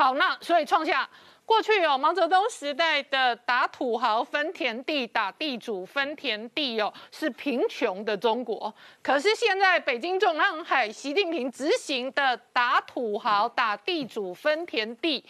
好，那所以创下过去有毛泽东时代的打土豪分田地、打地主分田地哦，是贫穷的中国。可是现在北京中南海，习近平执行的打土豪、打地主分田地。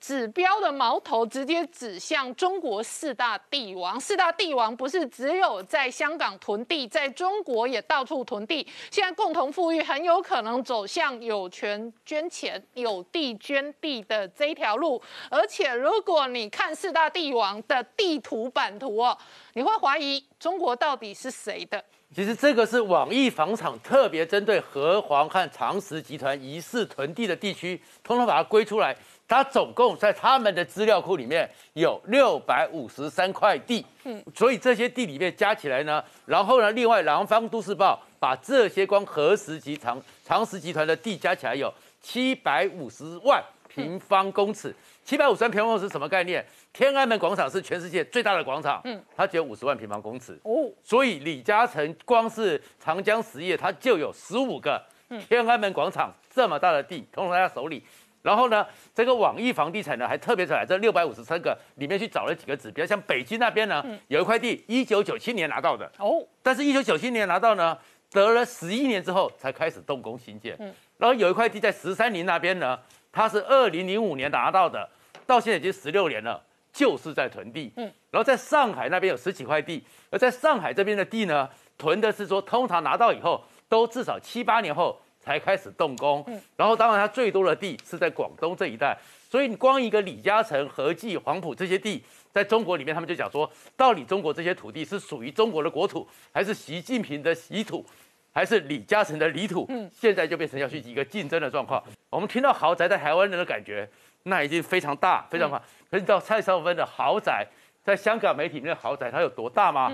指标的矛头直接指向中国四大帝王，四大帝王不是只有在香港囤地，在中国也到处囤地。现在共同富裕很有可能走向有权捐钱、有地捐地的这一条路。而且，如果你看四大帝王的地图版图哦，你会怀疑中国到底是谁的？其实这个是网易房产特别针对和黄和长实集团疑似囤地的地区，通通把它归出来。它总共在他们的资料库里面有六百五十三块地，嗯，所以这些地里面加起来呢，然后呢，另外南方都市报把这些光合石集长长实集团的地加起来有七百五十万平方公尺，七百五十万平方公尺什么概念？天安门广场是全世界最大的广场，嗯，它只有五十万平方公尺哦，所以李嘉诚光是长江实业，它就有十五个天安门广场这么大的地，通在他手里。然后呢，这个网易房地产呢，还特别在这六百五十三个里面去找了几个指标，像北京那边呢，有一块地，一九九七年拿到的哦，但是一九九七年拿到呢，得了十一年之后才开始动工兴建。嗯，然后有一块地在十三陵那边呢，它是二零零五年拿到的，到现在已经十六年了，就是在囤地。嗯，然后在上海那边有十几块地，而在上海这边的地呢，囤的是说通常拿到以后都至少七八年后。才开始动工，嗯然后当然它最多的地是在广东这一带，所以你光一个李嘉诚、和记、黄埔这些地，在中国里面，他们就讲说，到底中国这些土地是属于中国的国土，还是习近平的习土，还是李嘉诚的领土？嗯，现在就变成要去一个竞争的状况。我们听到豪宅在台湾人的感觉，那已经非常大，非常大。可是你知道蔡少芬的豪宅，在香港媒体里面豪宅它有多大吗？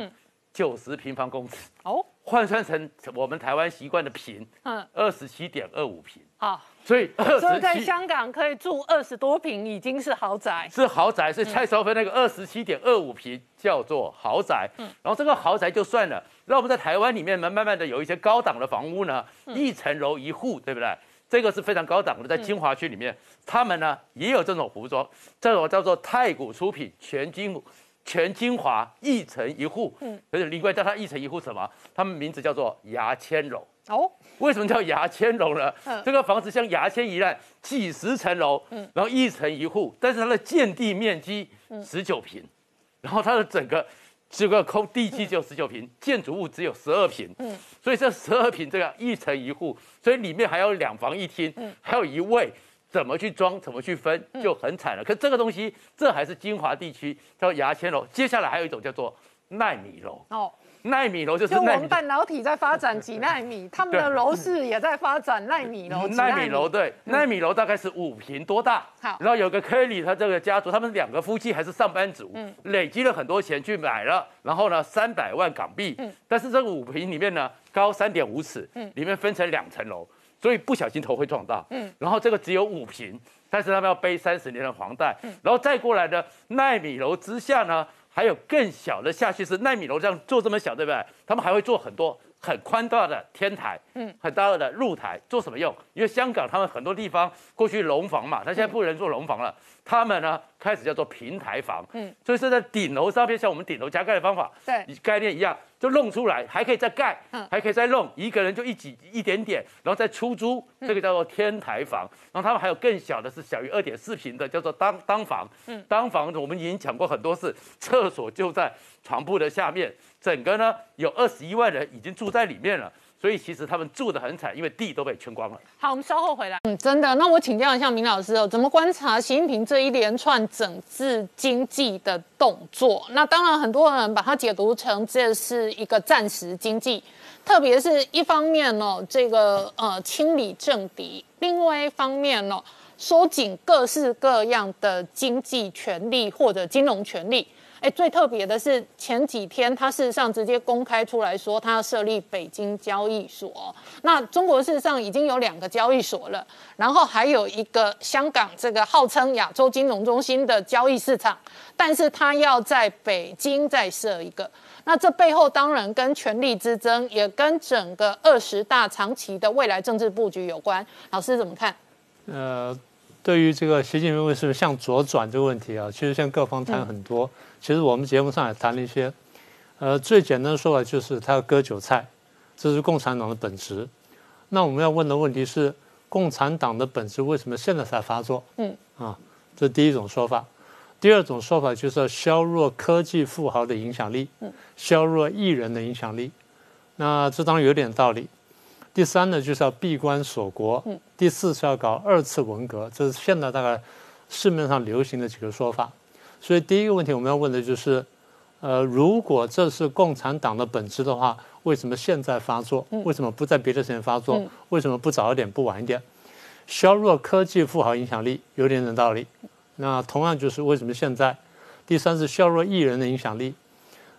九十平方公尺哦，换算成我们台湾习惯的平，嗯，二十七点二五平。好，所以所以在香港可以住二十多平，已经是豪宅，是豪宅。所以蔡少芬那个二十七点二五平叫做豪宅。嗯，然后这个豪宅就算了，那我们在台湾里面呢，慢慢的有一些高档的房屋呢，一层楼一户，对不对？这个是非常高档的，在金华区里面，他们呢也有这种服装，这种叫做太古出品全金。全金华一层一户，嗯，可是另外叫它一层一户什么？他们名字叫做牙签楼哦。为什么叫牙签楼呢？这个房子像牙签一样，几十层楼，嗯，然后一层一户，但是它的建地面积十九平，然后它的整个这个空地基只有十九平，建筑物只有十二平，嗯，所以这十二平这个一层一户，所以里面还有两房一厅，嗯，还有一卫。怎么去装，怎么去分，就很惨了。可这个东西，这还是金华地区叫牙签楼。接下来还有一种叫做纳米楼。哦，纳米楼就是就我们半导体在发展几纳米，他们的楼市也在发展纳米楼。纳米楼对，纳米楼大概是五平多大。好，然后有个 Kelly，他这个家族，他们两个夫妻还是上班族，嗯，累积了很多钱去买了，然后呢，三百万港币。嗯，但是这个五平里面呢，高三点五尺，嗯，里面分成两层楼。所以不小心头会撞到，嗯，然后这个只有五平，但是他们要背三十年的房贷，嗯，然后再过来的奈米楼之下呢，还有更小的下去是奈米楼这样做这么小，对不对？他们还会做很多很宽大的天台，嗯，很大的露台，做什么用？因为香港他们很多地方过去楼房嘛，他现在不能做楼房了，他们呢开始叫做平台房，嗯，所以是在顶楼上面，像我们顶楼加盖的方法，对，概念一样。就弄出来，还可以再盖，还可以再弄，一个人就一几一点点，然后再出租，这个叫做天台房。然后他们还有更小的，是小于二点四平的，叫做当当房。嗯，当房我们已经讲过很多次，厕所就在床铺的下面，整个呢有二十一万人已经住在里面了。所以其实他们住的很惨，因为地都被圈光了。好，我们稍后回来。嗯，真的。那我请教一下明老师哦，怎么观察习近平这一连串整治经济的动作？那当然，很多人把它解读成这是一个暂时经济，特别是一方面哦，这个呃清理政敌；另外一方面哦，收紧各式各样的经济权利或者金融权利。哎，最特别的是前几天，他事实上直接公开出来说，他要设立北京交易所。那中国事实上已经有两个交易所了，然后还有一个香港这个号称亚洲金融中心的交易市场，但是他要在北京再设一个。那这背后当然跟权力之争，也跟整个二十大长期的未来政治布局有关。老师怎么看？呃。对于这个习近平为什么向左转这个问题啊，其实向各方谈很多。其实我们节目上也谈了一些。呃，最简单的说法就是他要割韭菜，这是共产党的本质。那我们要问的问题是，共产党的本质为什么现在才发作？嗯，啊，这第一种说法。第二种说法就是要削弱科技富豪的影响力，削弱艺人的影响力。那这当然有点道理。第三呢，就是要闭关锁国。第四是要搞二次文革，这是现在大概市面上流行的几个说法。所以第一个问题我们要问的就是。呃，如果这是共产党的本质的话，为什么现在发作？为什么不在别的时间发作？为什么不早一点，不晚一点？削弱科技富豪影响力，有点点道理。那同样就是为什么现在？第三是削弱艺人的影响力。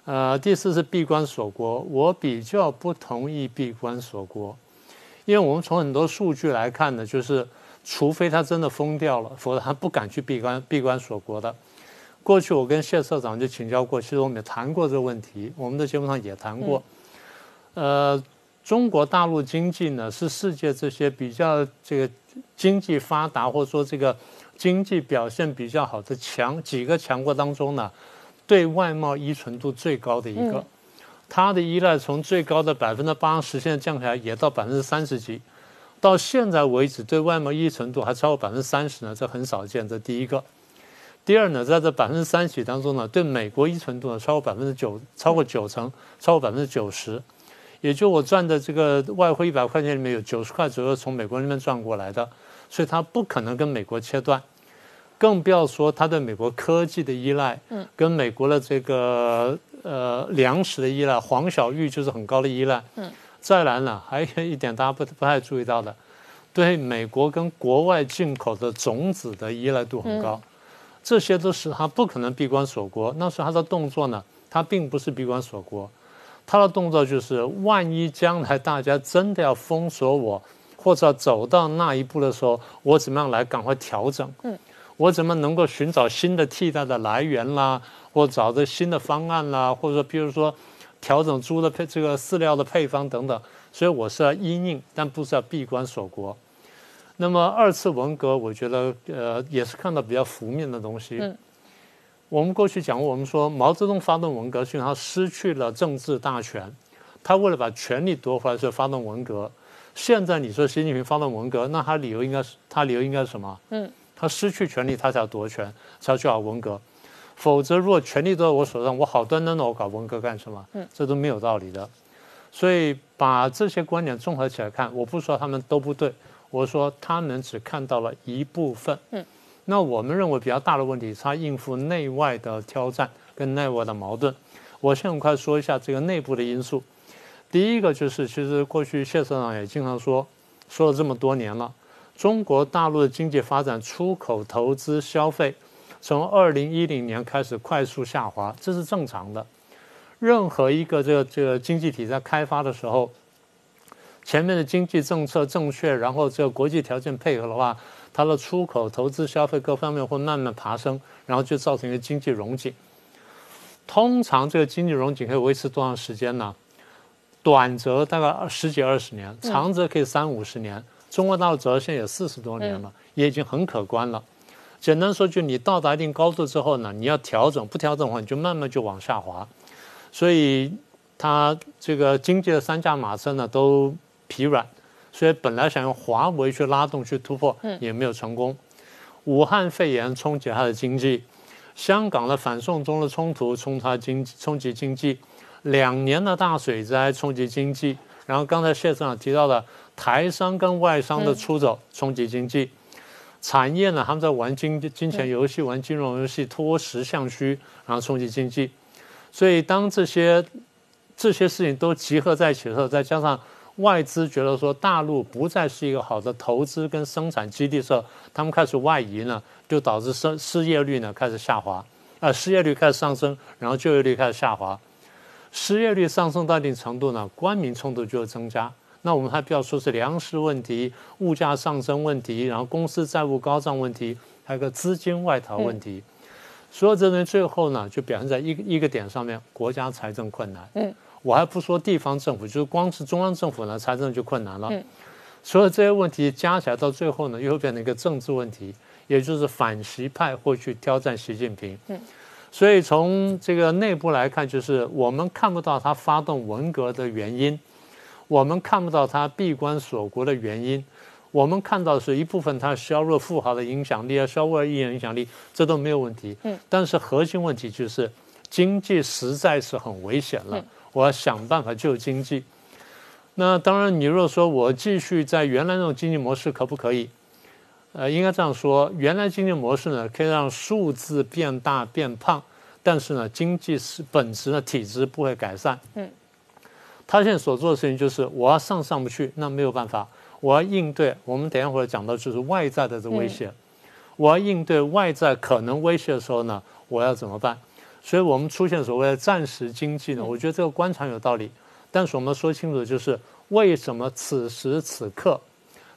呃，第四是闭关锁国。我比较不同意闭关锁国，因为我们从很多数据来看呢，就是除非他真的疯掉了，否则他不敢去闭关闭关锁国的。过去我跟谢社长就请教过，其实我们也谈过这个问题，我们的节目上也谈过。呃，中国大陆经济呢是世界这些比较这个经济发达或者说这个经济表现比较好的强几个强国当中呢，对外贸依存度最高的一个。它的依赖从最高的百分之八十，现在降下来也到百分之三十几，到现在为止对外贸依存度还超过百分之三十呢，这很少见。这第一个。第二呢，在这百分之三十当中呢，对美国依存度呢超过百分之九，超过九成，超过百分之九十，也就我赚的这个外汇一百块钱里面有九十块左右从美国那边赚过来的，所以它不可能跟美国切断，更不要说它对美国科技的依赖，嗯，跟美国的这个呃粮食的依赖，黄小玉就是很高的依赖，嗯，再来呢，还有一点大家不不太注意到的，对美国跟国外进口的种子的依赖度很高。这些都是他不可能闭关锁国。那时候他的动作呢，他并不是闭关锁国，他的动作就是，万一将来大家真的要封锁我，或者走到那一步的时候，我怎么样来赶快调整？嗯，我怎么能够寻找新的替代的来源啦，或找着新的方案啦，或者说，比如说调整猪的配这个饲料的配方等等。所以我是要因应，但不是要闭关锁国。那么二次文革，我觉得呃也是看到比较负面的东西。嗯，我们过去讲过，我们说毛泽东发动文革，是因为他失去了政治大权，他为了把权力夺回来，所以发动文革。现在你说习近平发动文革，那他理由应该是他理由应该是什么？嗯，他失去权力，他才要夺权，才要去搞文革。否则，如果权力都在我手上，我好端端的我搞文革干什么？嗯，这都没有道理的。所以把这些观点综合起来看，我不说他们都不对。我说他们只看到了一部分，嗯，那我们认为比较大的问题是他应付内外的挑战跟内外的矛盾。我现在快说一下这个内部的因素。第一个就是，其实过去谢社长也经常说，说了这么多年了，中国大陆的经济发展、出口、投资、消费，从二零一零年开始快速下滑，这是正常的。任何一个这个这个经济体在开发的时候。前面的经济政策正确，然后这个国际条件配合的话，它的出口、投资、消费各方面会慢慢爬升，然后就造成一个经济融景。通常这个经济融景可以维持多长时间呢？短则大概十几二十年，长则可以三五十年。中国大陆走到现在有四十多年了，也已经很可观了。简单说，就你到达一定高度之后呢，你要调整，不调整的话，你就慢慢就往下滑。所以它这个经济的三驾马车呢，都。疲软，所以本来想用华为去拉动、去突破，也没有成功。武汉肺炎冲击它的经济，香港的反送中的冲突冲它经冲击经济，两年的大水灾冲击经济，然后刚才谢市长提到的台商跟外商的出走冲击经济，产业呢他们在玩金金钱游戏、玩金融游戏，脱实向虚，然后冲击经济。所以当这些这些事情都集合在一起的时候，再加上。外资觉得说大陆不再是一个好的投资跟生产基地时候，他们开始外移呢，就导致失失业率呢开始下滑，啊，失业率开始上升，然后就业率开始下滑，失业率上升到一定程度呢，官民冲突就会增加。那我们还不要说是粮食问题、物价上升问题，然后公司债务高涨问题，还有个资金外逃问题，所有这些最后呢，就表现在一个一个点上面，国家财政困难。嗯。我还不说地方政府，就是光是中央政府呢，财政就困难了。所有这些问题加起来到最后呢，又变成一个政治问题，也就是反习派会去挑战习近平。嗯，所以从这个内部来看，就是我们看不到他发动文革的原因，我们看不到他闭关锁国的原因，我们看到是一部分他削弱富豪的影响力啊，削弱艺人影响力，这都没有问题。嗯，但是核心问题就是经济实在是很危险了，我要想办法救经济。那当然，你如果说我继续在原来那种经济模式，可不可以？呃，应该这样说，原来经济模式呢，可以让数字变大变胖，但是呢，经济是本质的体质不会改善。嗯，他现在所做的事情就是，我要上上不去，那没有办法，我要应对。我们等一会儿讲到就是外在的这威胁，我要应对外在可能威胁的时候呢，我要怎么办？所以我们出现所谓的暂时经济呢，我觉得这个观察有道理。但是我们说清楚的就是，为什么此时此刻，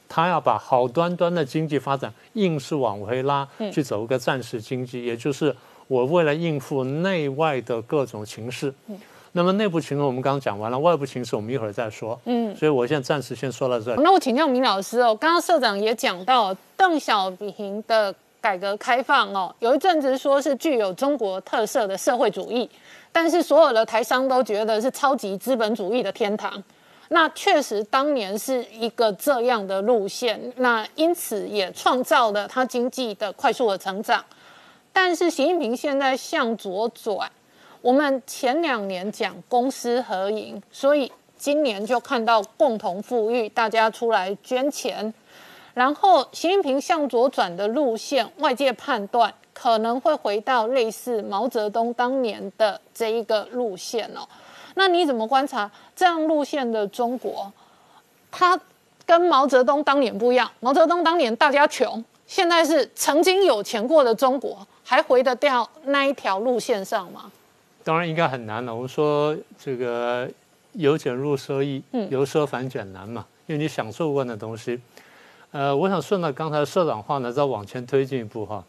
他要把好端端的经济发展硬是往回拉，去走一个暂时经济，也就是我为了应付内外的各种情势。那么内部情势我们刚刚讲完了，外部情势我们一会儿再说。嗯，所以我现在暂时先说到这。那我请教明老师哦，刚刚社长也讲到邓小平的改革开放哦，有一阵子说是具有中国特色的社会主义。但是所有的台商都觉得是超级资本主义的天堂，那确实当年是一个这样的路线，那因此也创造了它经济的快速的成长。但是习近平现在向左转，我们前两年讲公私合营，所以今年就看到共同富裕，大家出来捐钱，然后习近平向左转的路线，外界判断。可能会回到类似毛泽东当年的这一个路线哦。那你怎么观察这样路线的中国？它跟毛泽东当年不一样。毛泽东当年大家穷，现在是曾经有钱过的中国，还回得掉那一条路线上吗？当然应该很难了。我们说这个由俭入奢易，由奢反俭难嘛，因为你享受过的东西。呃，我想顺着刚才社长话呢，再往前推进一步哈。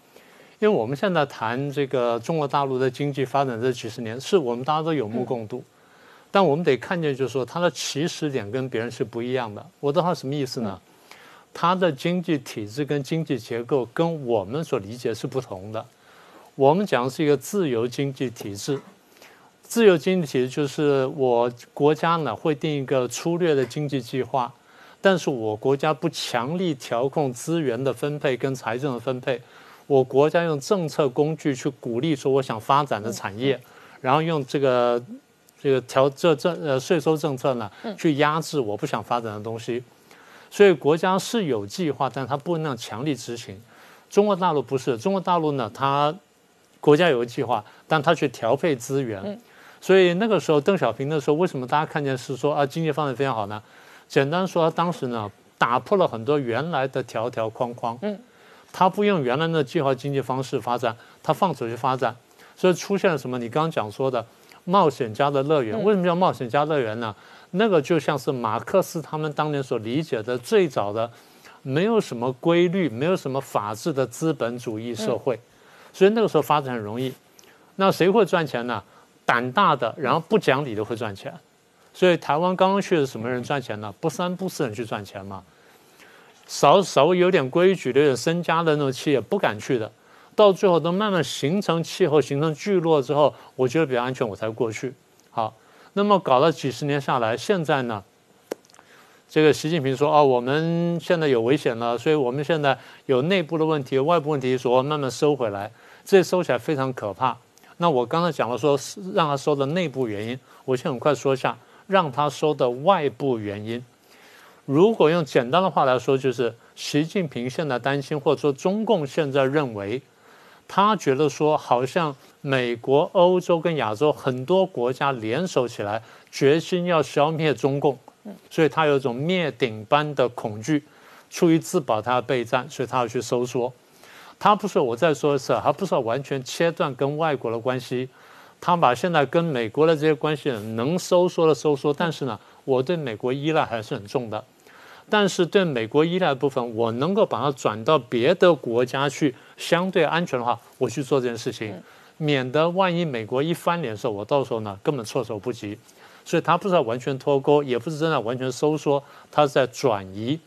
因为我们现在谈这个中国大陆的经济发展这几十年，是我们大家都有目共睹，但我们得看见，就是说它的起始点跟别人是不一样的。我的话什么意思呢？它的经济体制跟经济结构跟我们所理解是不同的。我们讲的是一个自由经济体制，自由经济体制就是我国家呢会定一个粗略的经济计划，但是我国家不强力调控资源的分配跟财政的分配。我国家用政策工具去鼓励说我想发展的产业，然后用这个这个调这政呃税收政策呢去压制我不想发展的东西，所以国家是有计划，但它不能强力执行。中国大陆不是，中国大陆呢，它国家有个计划，但它去调配资源。所以那个时候邓小平的时候，为什么大家看见是说啊经济发展非常好呢？简单说，当时呢打破了很多原来的条条框框。嗯他不用原来的计划经济方式发展，他放手去发展，所以出现了什么？你刚刚讲说的冒险家的乐园，为什么叫冒险家乐园呢？那个就像是马克思他们当年所理解的最早的没有什么规律、没有什么法治的资本主义社会，所以那个时候发展很容易。那谁会赚钱呢？胆大的，然后不讲理的会赚钱。所以台湾刚刚去的什么人赚钱呢？不三不四人去赚钱嘛。稍稍微有点规矩、有点身家的那种企业不敢去的，到最后都慢慢形成气候、形成聚落之后，我觉得比较安全，我才过去。好，那么搞了几十年下来，现在呢，这个习近平说：“哦，我们现在有危险了，所以我们现在有内部的问题、外部问题，说慢慢收回来，这收起来非常可怕。”那我刚才讲了说让他收的内部原因，我先很快说一下让他收的外部原因。如果用简单的话来说，就是习近平现在担心，或者说中共现在认为，他觉得说，好像美国、欧洲跟亚洲很多国家联手起来，决心要消灭中共，所以他有一种灭顶般的恐惧，出于自保，他要备战，所以他要去收缩。他不是我再说一次，他不是完全切断跟外国的关系，他把现在跟美国的这些关系能收缩的收缩，但是呢，我对美国依赖还是很重的。但是对美国依赖的部分，我能够把它转到别的国家去，相对安全的话，我去做这件事情，免得万一美国一翻脸的时候，我到时候呢根本措手不及。所以它不是完全脱钩，也不是真的完全收缩，它是在转移。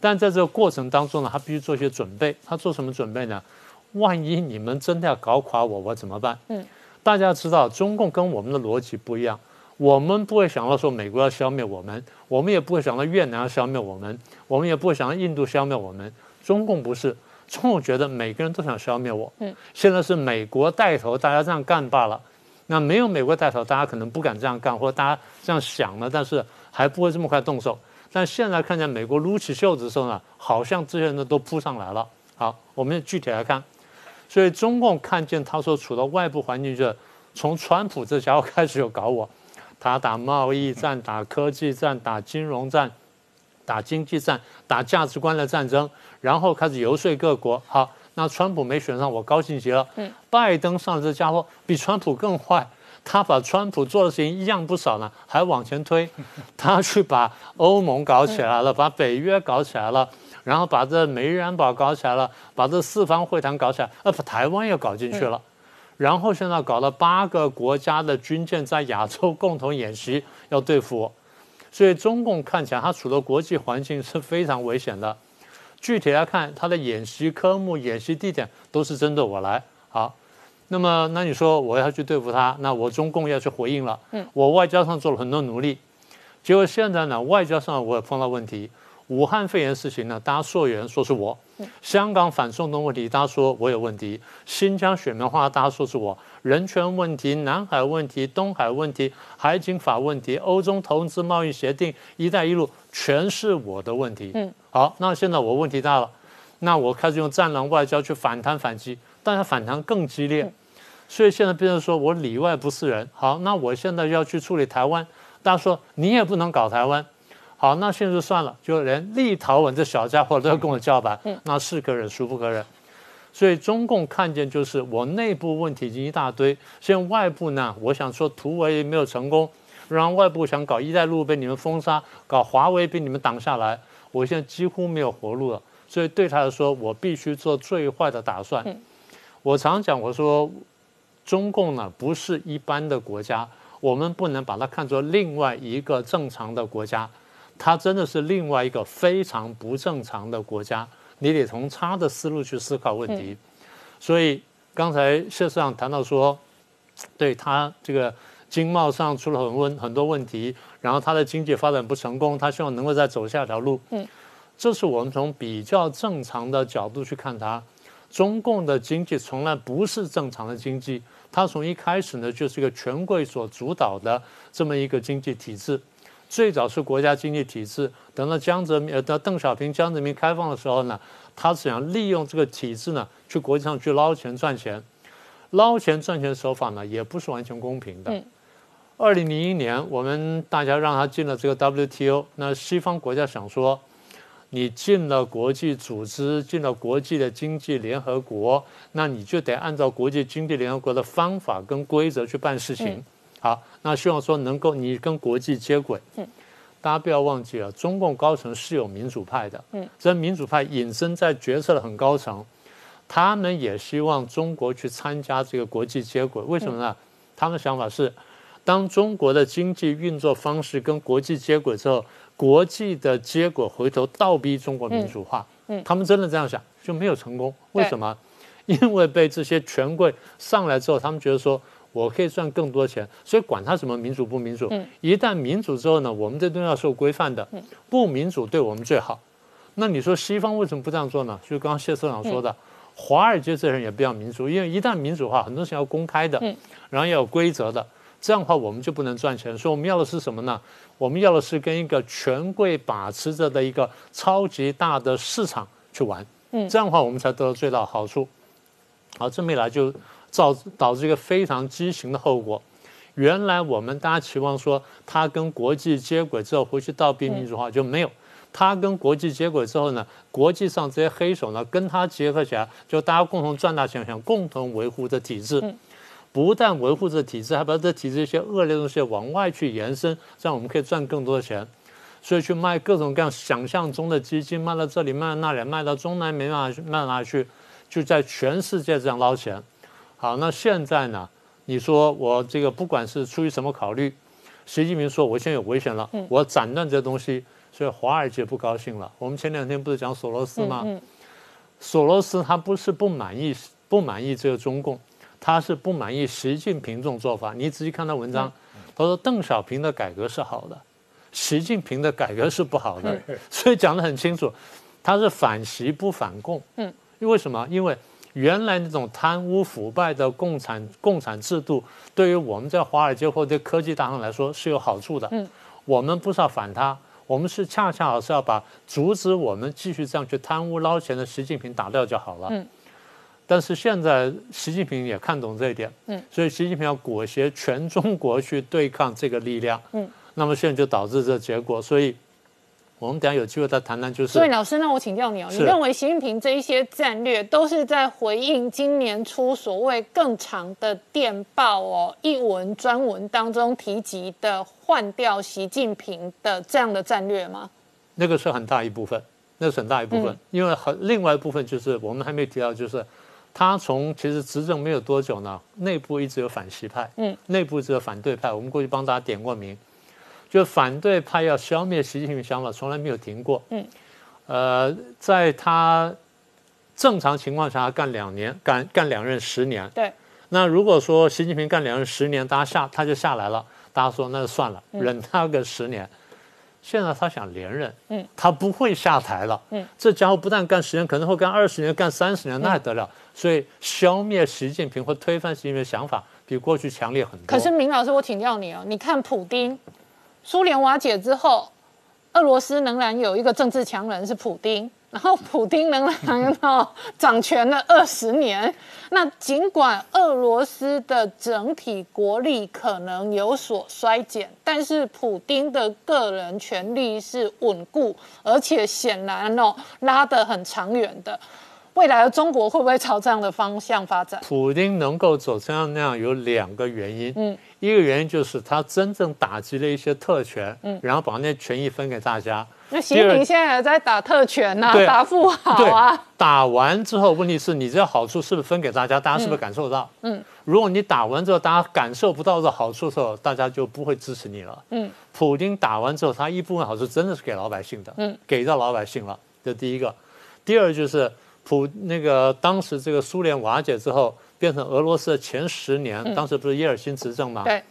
但在这个过程当中呢，他必须做一些准备。他做什么准备呢？万一你们真的要搞垮我，我怎么办？嗯，大家知道中共跟我们的逻辑不一样，我们不会想到说美国要消灭我们，我们也不会想到越南要消灭我们，我们也不会想到印度消灭我们。中共不是，中共觉得每个人都想消灭我。嗯，现在是美国带头，大家这样干罢了。那没有美国带头，大家可能不敢这样干，或者大家这样想了，但是还不会这么快动手。但现在看见美国撸起袖子的时候呢，好像这些人都扑上来了。好，我们具体来看。所以中共看见他所处的外部环境，就是从川普这家伙开始就搞我，他打贸易战、打科技战、打金融战、打经济战、打价值观的战争，然后开始游说各国。好，那川普没选上，我高兴极了。嗯，拜登上这家伙比川普更坏，他把川普做的事情一样不少呢，还往前推，他去把欧盟搞起来了，把北约搞起来了。然后把这美日安保搞起来了，把这四方会谈搞起来，呃，把台湾也搞进去了，然后现在搞了八个国家的军舰在亚洲共同演习，要对付我，所以中共看起来它处的国际环境是非常危险的。具体来看，它的演习科目、演习地点都是针对我来。好，那么那你说我要去对付他，那我中共要去回应了。嗯，我外交上做了很多努力，结果现在呢，外交上我也碰到问题。武汉肺炎事情呢，大家溯源说是我；香港反送中问题，大家说我有问题；新疆雪棉花，大家说是我；人权问题、南海问题、东海问题、海警法问题、欧洲投资贸易协定、一带一路，全是我的问题。嗯，好，那现在我问题大了，那我开始用战狼外交去反弹反击，但是反弹更激烈，所以现在变成说我里外不是人。好，那我现在要去处理台湾，大家说你也不能搞台湾。好，那现在就算了，就连立陶宛这小家伙都要跟我叫板，那是可忍，孰不可忍？所以中共看见就是我内部问题已经一大堆，现在外部呢，我想说突围没有成功，然后外部想搞一带路被你们封杀，搞华为被你们挡下来，我现在几乎没有活路了。所以对他来说，我必须做最坏的打算。我常讲，我说中共呢不是一般的国家，我们不能把它看作另外一个正常的国家。它真的是另外一个非常不正常的国家，你得从他的思路去思考问题。所以刚才谢市长谈到说，对他这个经贸上出了很问很多问题，然后他的经济发展不成功，他希望能够再走下条路。嗯，这是我们从比较正常的角度去看它。中共的经济从来不是正常的经济，它从一开始呢就是一个权贵所主导的这么一个经济体制。最早是国家经济体制，等到江泽民呃，到邓小平、江泽民开放的时候呢，他是想利用这个体制呢，去国际上去捞钱赚钱，捞钱赚钱手法呢，也不是完全公平的。二零零一年，我们大家让他进了这个 WTO，那西方国家想说，你进了国际组织，进了国际的经济联合国，那你就得按照国际经济联合国的方法跟规则去办事情。好，那希望说能够你跟国际接轨。嗯，大家不要忘记了，中共高层是有民主派的。嗯，这民主派隐身在决策的很高层，他们也希望中国去参加这个国际接轨。为什么呢？他们的想法是，当中国的经济运作方式跟国际接轨之后，国际的结果回头倒逼中国民主化。嗯，他们真的这样想就没有成功。为什么？因为被这些权贵上来之后，他们觉得说。我可以赚更多钱，所以管他什么民主不民主。一旦民主之后呢，我们这东西要受规范的。不民主对我们最好。那你说西方为什么不这样做呢？就刚刚谢社长说的，华尔街这人也不要民主，因为一旦民主化，很多事情要公开的，然后要有规则的。这样的话，我们就不能赚钱。所以我们要的是什么呢？我们要的是跟一个权贵把持着的一个超级大的市场去玩。这样的话，我们才得到最大好处。好，这么一来就。造导致一个非常畸形的后果。原来我们大家期望说，它跟国际接轨之后回去倒逼民主化就没有。它跟国际接轨之后呢，国际上这些黑手呢跟它结合起来，就大家共同赚大钱，想共同维护这体制。不但维护这体制，还把这体制一些恶劣东西往外去延伸，这样我们可以赚更多的钱。所以去卖各种各样想象中的基金，卖到这里，卖到那里，卖到中南美法去，卖到哪里去，就在全世界这样捞钱。好，那现在呢？你说我这个不管是出于什么考虑，习近平说我现在有危险了，我斩断这东西，所以华尔街不高兴了。我们前两天不是讲索罗斯吗？索罗斯他不是不满意不满意这个中共，他是不满意习近平这种做法。你仔细看他文章，他说邓小平的改革是好的，习近平的改革是不好的，所以讲得很清楚，他是反习不反共。嗯，因为什么？因为原来那种贪污腐败的共产共产制度，对于我们在华尔街或者科技大行来说是有好处的。嗯，我们不是要反他。我们是恰恰好是要把阻止我们继续这样去贪污捞钱的习近平打掉就好了。嗯。但是现在习近平也看懂这一点。嗯。所以习近平要裹挟全中国去对抗这个力量。嗯。那么现在就导致这结果，所以。我们等下有机会再谈谈，就是。所以老师，那我请教你哦，你认为习近平这一些战略都是在回应今年初所谓更长的电报哦一文专文当中提及的换掉习近平的这样的战略吗？那个是很大一部分，那是很大一部分，因为很另外一部分就是我们还没提到，就是他从其实执政没有多久呢，内部一直有反习派，嗯，内部一直有反对派，我们过去帮大家点过名。就反对派要消灭习近平的想法从来没有停过。嗯，呃，在他正常情况下干两年，干干两任十年。对。那如果说习近平干两任十年，大家下他就下来了，大家说那就算了，忍他个十年。现在他想连任，嗯，他不会下台了。嗯，这家伙不但干十年，可能会干二十年、干三十年，那还得了？所以消灭习近平或推翻习近平的想法比过去强烈很多。可是明老师，我请教你哦，你看普京。苏联瓦解之后，俄罗斯仍然有一个政治强人是普丁，然后普丁仍然 哦掌权了二十年。那尽管俄罗斯的整体国力可能有所衰减，但是普丁的个人权力是稳固，而且显然哦拉得很长远的。未来的中国会不会朝这样的方向发展？普京能够走这样那样有两个原因，嗯，一个原因就是他真正打击了一些特权，嗯，然后把那权益分给大家。那习近平现在也在打特权呐，打富豪啊。打完之后，问题是你这好处是不是分给大家？大家是不是感受到？嗯，如果你打完之后大家感受不到这好处的时候，大家就不会支持你了。嗯，普京打完之后，他一部分好处真的是给老百姓的，嗯，给到老百姓了。这第一个，第二就是。普那个当时这个苏联瓦解之后，变成俄罗斯的前十年，当时不是叶尔钦执政吗？对，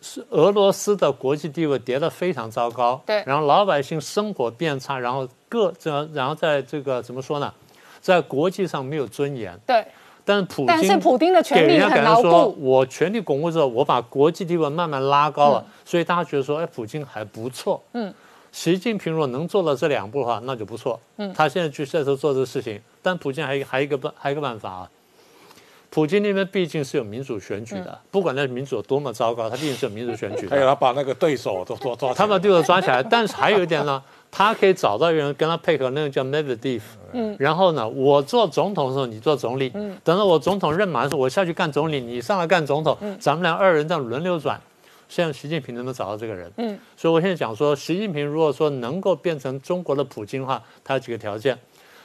是俄罗斯的国际地位跌得非常糟糕。对，然后老百姓生活变差，然后各这然后在这个怎么说呢，在国际上没有尊严。对，但是普但是普京的权力很牢固。我权力巩固之后，我把国际地位慢慢拉高了，所以大家觉得说，哎，普京还不错。嗯。习近平如果能做到这两步的话，那就不错。嗯，他现在去在头做这个事情，但普京还还一个办还有一个办法啊。普京那边毕竟是有民主选举的，不管那民主有多么糟糕，他毕竟是有民主选举。还有他把那个对手都抓抓，他把对手抓起来。但是还有一点呢，他可以找到一个人跟他配合，那个叫 Medvedev。嗯。然后呢，我做总统的时候你做总理，嗯，等到我总统任满的时候我下去干总理，你上来干总统，嗯，咱们俩二人这样轮流转。现在习近平能不能找到这个人？嗯，所以我现在讲说，习近平如果说能够变成中国的普京的话，他有几个条件。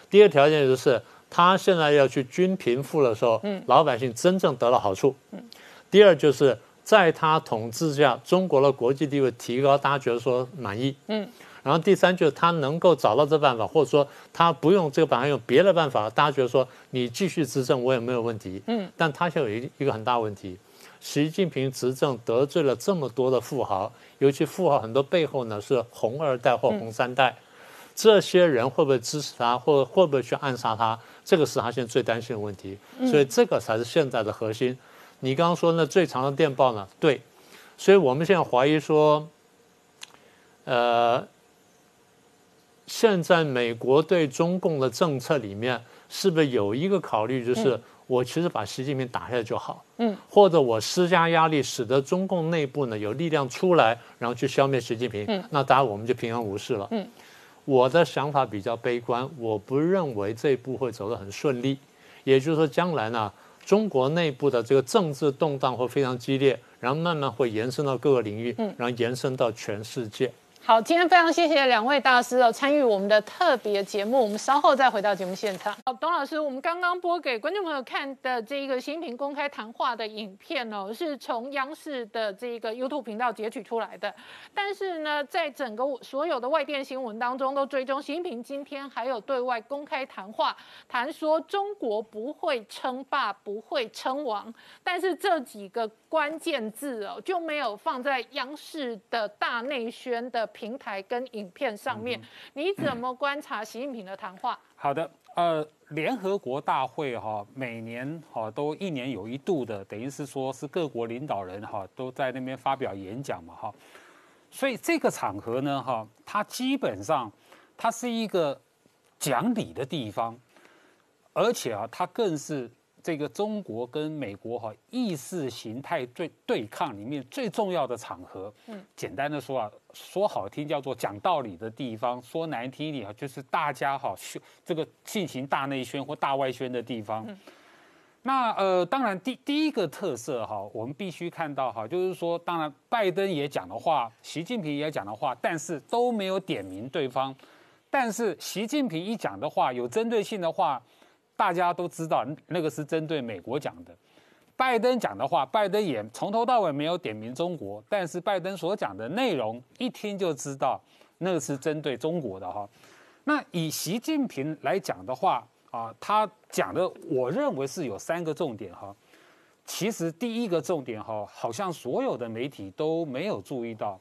第一个条件就是，他现在要去均贫富的时候，嗯，老百姓真正得了好处。嗯。第二就是在他统治下，中国的国际地位提高，大家觉得说满意。嗯。然后第三就是他能够找到这办法，或者说他不用这个办法，用别的办法，大家觉得说你继续执政我也没有问题。嗯。但他现在有一一个很大问题。习近平执政得罪了这么多的富豪，尤其富豪很多背后呢是红二代或红三代，这些人会不会支持他，或会不会去暗杀他？这个是他现在最担心的问题。所以这个才是现在的核心。你刚刚说那最长的电报呢？对，所以我们现在怀疑说，呃，现在美国对中共的政策里面是不是有一个考虑，就是？我其实把习近平打下来就好，嗯，或者我施加压力，使得中共内部呢有力量出来，然后去消灭习近平，嗯，那当然我们就平安无事了，嗯，我的想法比较悲观，我不认为这一步会走得很顺利，也就是说将来呢，中国内部的这个政治动荡会非常激烈，然后慢慢会延伸到各个领域，嗯，然后延伸到全世界。好，今天非常谢谢两位大师哦，参与我们的特别节目。我们稍后再回到节目现场。好，董老师，我们刚刚播给观众朋友看的这一个习近平公开谈话的影片哦，是从央视的这个 YouTube 频道截取出来的。但是呢，在整个所有的外电新闻当中，都追踪习近平今天还有对外公开谈话，谈说中国不会称霸，不会称王。但是这几个关键字哦，就没有放在央视的大内宣的。平台跟影片上面，你怎么观察习近平的谈话？好的，呃，联合国大会哈，每年哈都一年有一度的，等于是说是各国领导人哈都在那边发表演讲嘛哈，所以这个场合呢哈，它基本上它是一个讲理的地方，而且啊，它更是。这个中国跟美国哈意识形态对对抗里面最重要的场合，嗯，简单的说啊，说好听叫做讲道理的地方，说难听一点啊，就是大家哈宣这个进行大内宣或大外宣的地方。那呃，当然第第一个特色哈，我们必须看到哈，就是说，当然拜登也讲的话，习近平也讲的话，但是都没有点名对方。但是习近平一讲的话，有针对性的话。大家都知道，那个是针对美国讲的。拜登讲的话，拜登也从头到尾没有点名中国，但是拜登所讲的内容一听就知道，那个是针对中国的哈。那以习近平来讲的话啊，他讲的我认为是有三个重点哈。其实第一个重点哈，好像所有的媒体都没有注意到，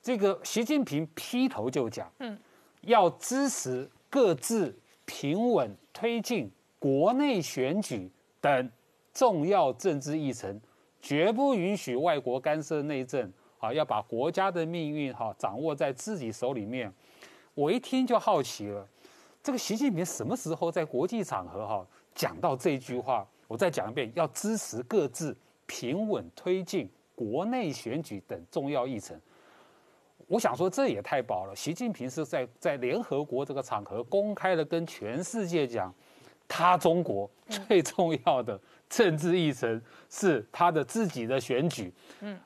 这个习近平劈头就讲，嗯，要支持各自。平稳推进国内选举等重要政治议程，绝不允许外国干涉内政。啊，要把国家的命运哈掌握在自己手里面。我一听就好奇了，这个习近平什么时候在国际场合哈讲到这句话？我再讲一遍，要支持各自平稳推进国内选举等重要议程。我想说，这也太薄了。习近平是在在联合国这个场合公开的跟全世界讲，他中国 最重要的政治议程是他的自己的选举。嗯，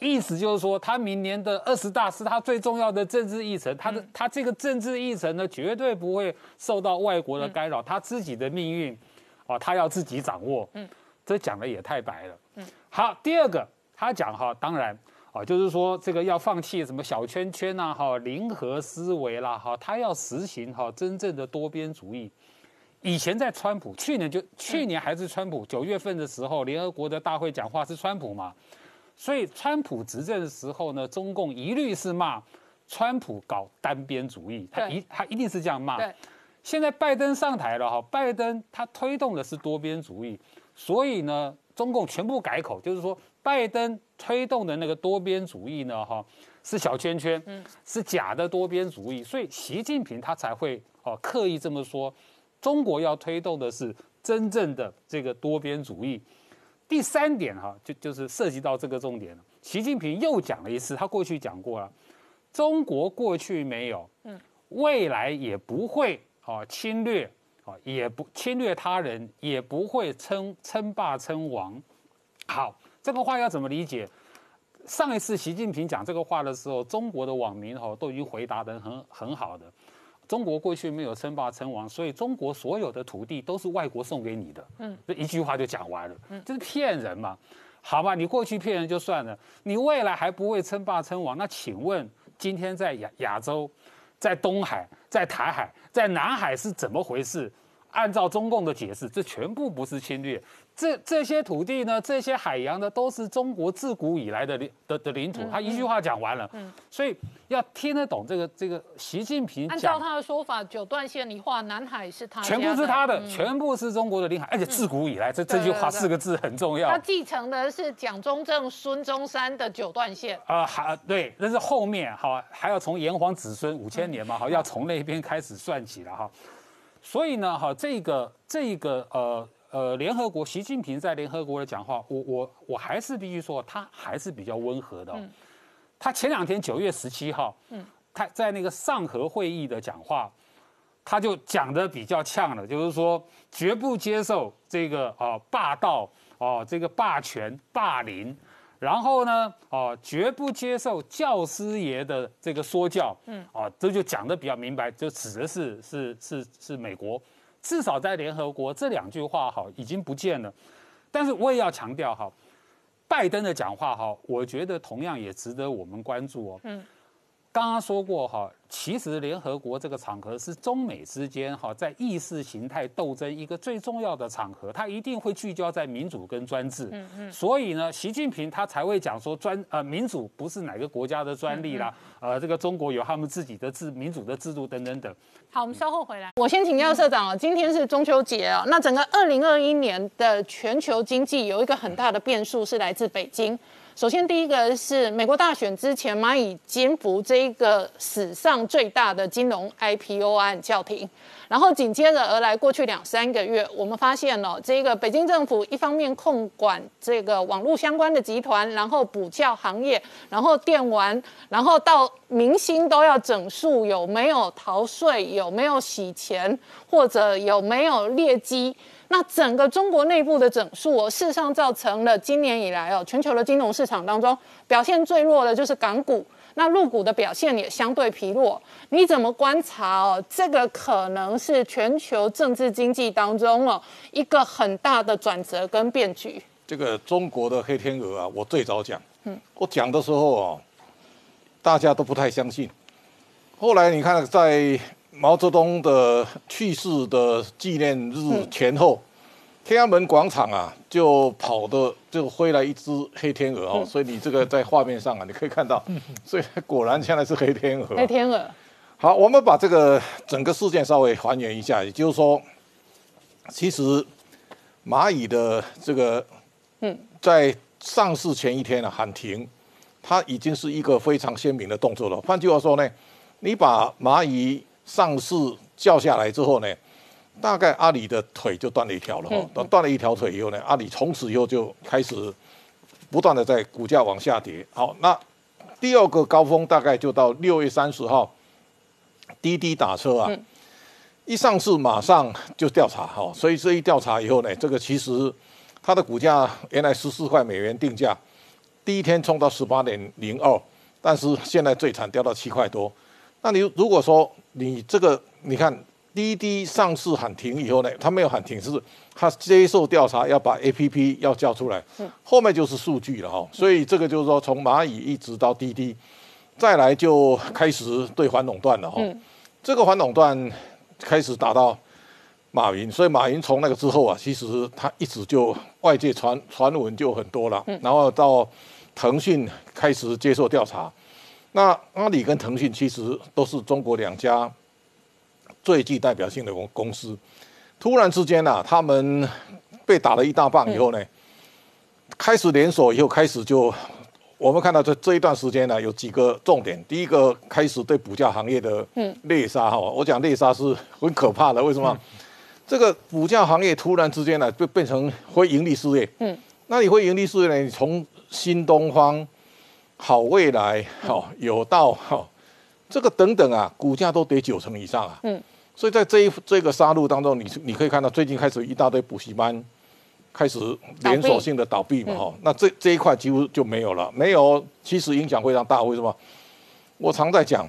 意思就是说，他明年的二十大是他最重要的政治议程。他的他这个政治议程呢，绝对不会受到外国的干扰，他自己的命运，啊，他要自己掌握。嗯，这讲的也太白了。嗯，好，第二个他讲哈，当然。啊，就是说这个要放弃什么小圈圈呐，哈，零和思维啦，哈，他要实行哈真正的多边主义。以前在川普，去年就去年还是川普，九月份的时候，联合国的大会讲话是川普嘛，所以川普执政的时候呢，中共一律是骂川普搞单边主义，他一他一定是这样骂。现在拜登上台了哈，拜登他推动的是多边主义，所以呢，中共全部改口，就是说。拜登推动的那个多边主义呢，哈，是小圈圈，嗯，是假的多边主义，所以习近平他才会哦刻意这么说，中国要推动的是真正的这个多边主义。第三点哈，就就是涉及到这个重点了。习近平又讲了一次，他过去讲过了，中国过去没有，嗯，未来也不会啊侵略啊，也不侵略他人，也不会称称霸称王。好。这个话要怎么理解？上一次习近平讲这个话的时候，中国的网民哈都已经回答的很很好的。中国过去没有称霸称王，所以中国所有的土地都是外国送给你的。嗯，这一句话就讲完了。嗯，这是骗人嘛？好吧，你过去骗人就算了，你未来还不会称霸称王？那请问今天在亚亚洲，在东海，在台海，在南海是怎么回事？按照中共的解释，这全部不是侵略。这这些土地呢，这些海洋呢，都是中国自古以来的领的的领土。他一句话讲完了，嗯，所以要听得懂这个这个习近平按照他的说法，九段线你画南海是他全部是他的，全部是中国的领海，而且自古以来这这句话四个字很重要。他继承的是蒋中正、孙中山的九段线啊，还对，那是后面哈，还要从炎黄子孙五千年嘛，哈，要从那边开始算起了哈。所以呢，哈，这个这个呃。呃，联合国，习近平在联合国的讲话，我我我还是必须说，他还是比较温和的。他前两天九月十七号，嗯，他在那个上合会议的讲话，他就讲的比较呛了，就是说绝不接受这个啊霸道哦，这个霸权霸凌，然后呢，哦，绝不接受教师爷的这个说教，嗯，哦，这就讲的比较明白，就指的是是是是美国，至少在联合国这两句话哈已经不见了。但是我也要强调哈，拜登的讲话哈，我觉得同样也值得我们关注哦。嗯。刚刚说过哈，其实联合国这个场合是中美之间哈在意识形态斗争一个最重要的场合，它一定会聚焦在民主跟专制。嗯嗯。所以呢，习近平他才会讲说专呃民主不是哪个国家的专利啦，呃这个中国有他们自己的制民主的制度等等等。好，我们稍后回来。我先请教社长哦，今天是中秋节哦，那整个二零二一年的全球经济有一个很大的变数是来自北京。首先，第一个是美国大选之前，蚂蚁金服这一个史上最大的金融 IPO 案叫停，然后紧接着而来，过去两三个月，我们发现哦，这个北京政府一方面控管这个网络相关的集团，然后补教行业，然后电玩，然后到明星都要整数，有没有逃税，有没有洗钱，或者有没有劣迹。那整个中国内部的整数哦，事实上造成了今年以来哦，全球的金融市场当中表现最弱的就是港股，那入股的表现也相对疲弱。你怎么观察哦？这个可能是全球政治经济当中哦一个很大的转折跟变局。这个中国的黑天鹅啊，我最早讲，嗯，我讲的时候哦，大家都不太相信。后来你看在。毛泽东的去世的纪念日前后，天安门广场啊，就跑的就飞来一只黑天鹅哦，所以你这个在画面上啊，你可以看到，所以果然现在是黑天鹅。黑天鹅。好，我们把这个整个事件稍微还原一下，也就是说，其实蚂蚁的这个，嗯，在上市前一天呢喊停，它已经是一个非常鲜明的动作了。换句话说呢，你把蚂蚁上市叫下来之后呢，大概阿里的腿就断了一条了哈。断了一条腿以后呢，阿里从此以后就开始不断的在股价往下跌。好，那第二个高峰大概就到六月三十号，滴滴打车啊，一上市马上就调查哈，所以这一调查以后呢，这个其实它的股价原来十四块美元定价，第一天冲到十八点零二，但是现在最惨掉到七块多。那你如果说你这个，你看滴滴上市喊停以后呢，他没有喊停，是他接受调查要把 A P P 要叫出来，后面就是数据了哈。所以这个就是说，从蚂蚁一直到滴滴，再来就开始对反垄断了哈。这个反垄断开始打到马云，所以马云从那个之后啊，其实他一直就外界传传闻就很多了，然后到腾讯开始接受调查。那阿里跟腾讯其实都是中国两家最具代表性的公公司，突然之间呢，他们被打了一大棒以后呢，开始连锁以后开始就，我们看到这这一段时间呢，有几个重点。第一个开始对补价行业的猎杀哈，我讲猎杀是很可怕的，为什么？这个补价行业突然之间呢，就变成会盈利事业。嗯，那你会盈利事业呢？你从新东方。好未来，好有道，好这个等等啊，股价都跌九成以上啊。嗯，所以在这一这个杀戮当中，你你可以看到最近开始一大堆补习班开始连锁性的倒闭嘛，哈。那这这一块几乎就没有了，没有，其实影响非常大。为什么？我常在讲，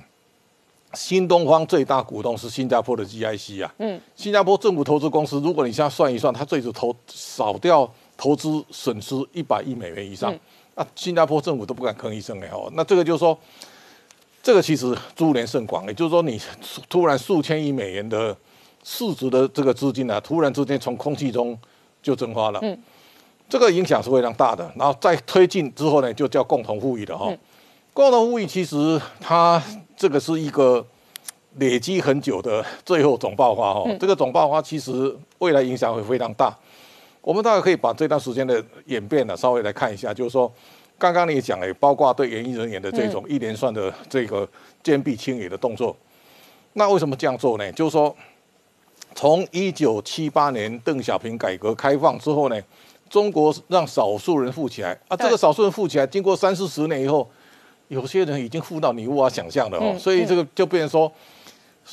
新东方最大股东是新加坡的 GIC 啊。嗯，新加坡政府投资公司，如果你现在算一算，它最少投少掉投资损失一百亿美元以上。那新加坡政府都不敢吭一声哎哦，那这个就是说，这个其实株连甚广，也就是说你突然数千亿美元的市值的这个资金呢，突然之间从空气中就蒸发了，嗯，这个影响是非常大的。然后再推进之后呢，就叫共同富裕了哈，共同富裕其实它这个是一个累积很久的最后总爆发哈，这个总爆发其实未来影响会非常大。我们大概可以把这段时间的演变呢，稍微来看一下，就是说，刚刚你也讲了，包括对演艺人员的这种一连串的这个坚壁清野的动作，那为什么这样做呢？就是说，从一九七八年邓小平改革开放之后呢，中国让少数人富起来啊，这个少数人富起来，经过三四十年以后，有些人已经富到你无法想象的哦，所以这个就变成说。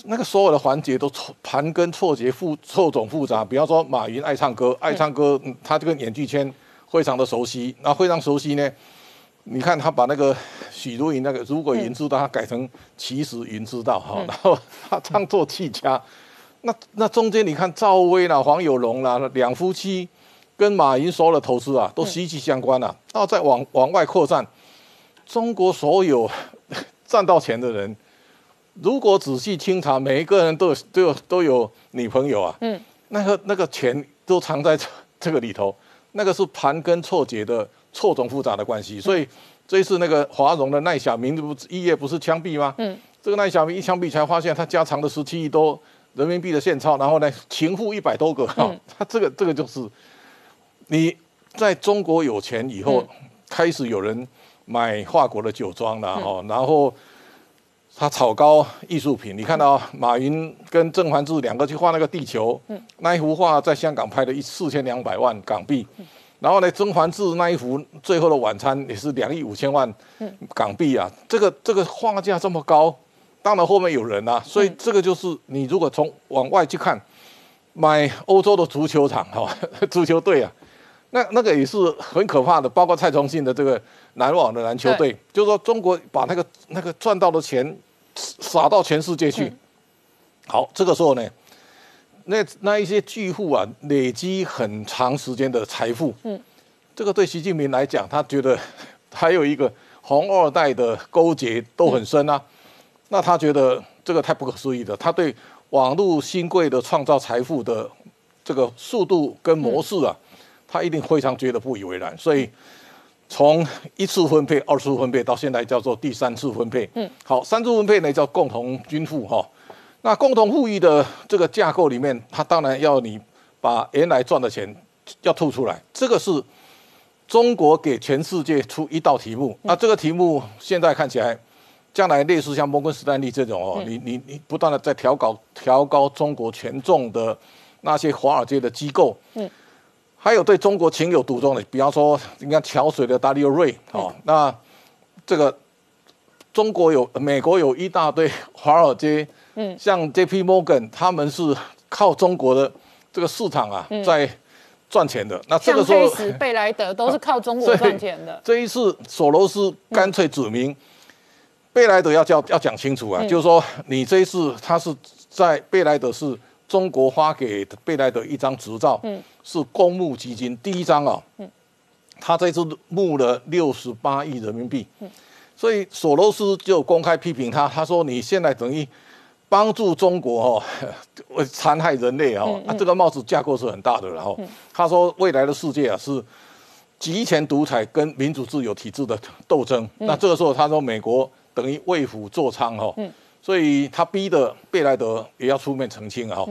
那个所有的环节都错盘根错节复错综复杂，比方说马云爱唱歌，爱唱歌，他就跟演剧圈非常的熟悉，那非常熟悉呢，你看他把那个许茹芸那个如果云知道，他改成其实云知道哈，然后他唱作气家，那那中间你看赵薇啦、黄有龙啦两夫妻跟马云所有的投资啊，都息息相关啊，然后再往往外扩散，中国所有 赚到钱的人，如果仔细清查，每一个人都有都有都有女朋友啊，嗯，那个那个钱都藏在这个里头，那个是盘根错节的。错综复杂的关系，所以这一次那个华融的赖小明不一夜不是枪毙吗？嗯，这个赖小明一枪毙才发现他家藏的十七亿多人民币的现钞，然后呢，情妇一百多个，哈，他这个这个就是你在中国有钱以后，开始有人买法国的酒庄了，哈，然后他炒高艺术品，你看到马云跟郑凡志两个去画那个地球，那一幅画在香港拍的一四千两百万港币。然后呢，甄嬛志那一幅《最后的晚餐》也是两亿五千万港币啊！这个这个画价这么高，当然后面有人啊，所以这个就是你如果从往外去看，买欧洲的足球场哈，足球队啊，那那个也是很可怕的。包括蔡崇信的这个篮网的篮球队，就是说中国把那个那个赚到的钱撒到全世界去。好，这个时候呢。那那一些巨富啊，累积很长时间的财富，嗯，这个对习近平来讲，他觉得 还有一个红二代的勾结都很深啊，那他觉得这个太不可思议了，他对网络新贵的创造财富的这个速度跟模式啊，他一定非常觉得不以为然，所以从一次分配、二次分配到现在叫做第三次分配，嗯，好，三次分配呢叫共同均富哈。那共同富裕的这个架构里面，它当然要你把原来赚的钱要吐出来。这个是中国给全世界出一道题目。那这个题目现在看起来，将来类似像摩根士丹利这种哦，你你你不断的在调高调高中国权重的那些华尔街的机构，嗯，还有对中国情有独钟的，比方说你看桥水的达利欧瑞哦，那这个中国有美国有一大堆华尔街。嗯，像 J.P. Morgan 他们是靠中国的这个市场啊，在赚钱的。那这个时候，贝莱德都是靠中国 赚钱的。这一次索罗斯干脆指明，贝莱德要叫要讲清楚啊，就是说你这一次他是在贝莱德是中国发给贝莱德一张执照，嗯，是公募基金第一张啊，嗯，他这次募了六十八亿人民币，嗯，所以索罗斯就公开批评他，他说你现在等于。帮助中国哦，残害人类哦，啊，这个帽子架构是很大的。然后他说，未来的世界啊是集权独裁跟民主自由体制的斗争。那这个时候他说，美国等于为虎作伥哈，所以他逼的贝莱德也要出面澄清啊。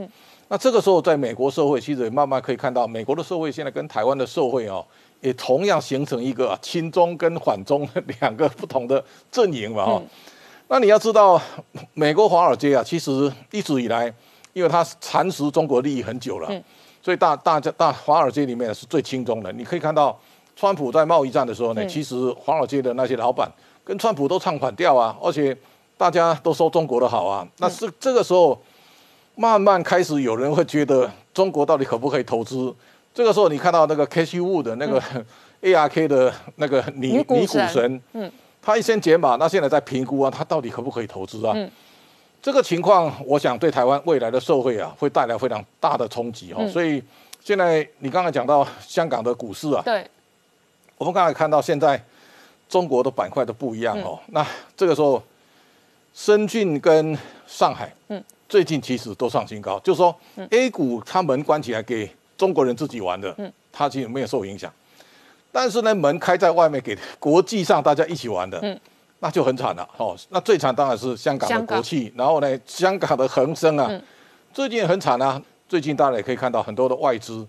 那这个时候，在美国社会其实也慢慢可以看到，美国的社会现在跟台湾的社会哦，也同样形成一个亲中跟反中两个不同的阵营嘛哈。那你要知道，美国华尔街啊，其实一直以来，因为它蚕食中国利益很久了，所以大大家大华尔街里面是最轻中的。你可以看到，川普在贸易战的时候呢，其实华尔街的那些老板跟川普都唱反调啊，而且大家都说中国的好啊。那是这个时候，慢慢开始有人会觉得中国到底可不可以投资？这个时候你看到那个 K C Wu 的那个 A R K 的那个女女股神，嗯。他一先解码，那现在在评估啊，他到底可不可以投资啊？嗯，这个情况，我想对台湾未来的社会啊，会带来非常大的冲击哦。所以现在你刚才讲到香港的股市啊，对，我们刚才看到现在中国的板块都不一样哦。那这个时候，深圳跟上海，嗯，最近其实都上新高，就是说 A 股它门关起来给中国人自己玩的，嗯，它其实没有受影响。但是呢，门开在外面给国际上大家一起玩的，嗯，那就很惨了哦。那最惨当然是香港的国企，然后呢，香港的恒生啊，最近很惨啊。最近大家也可以看到很多的外资，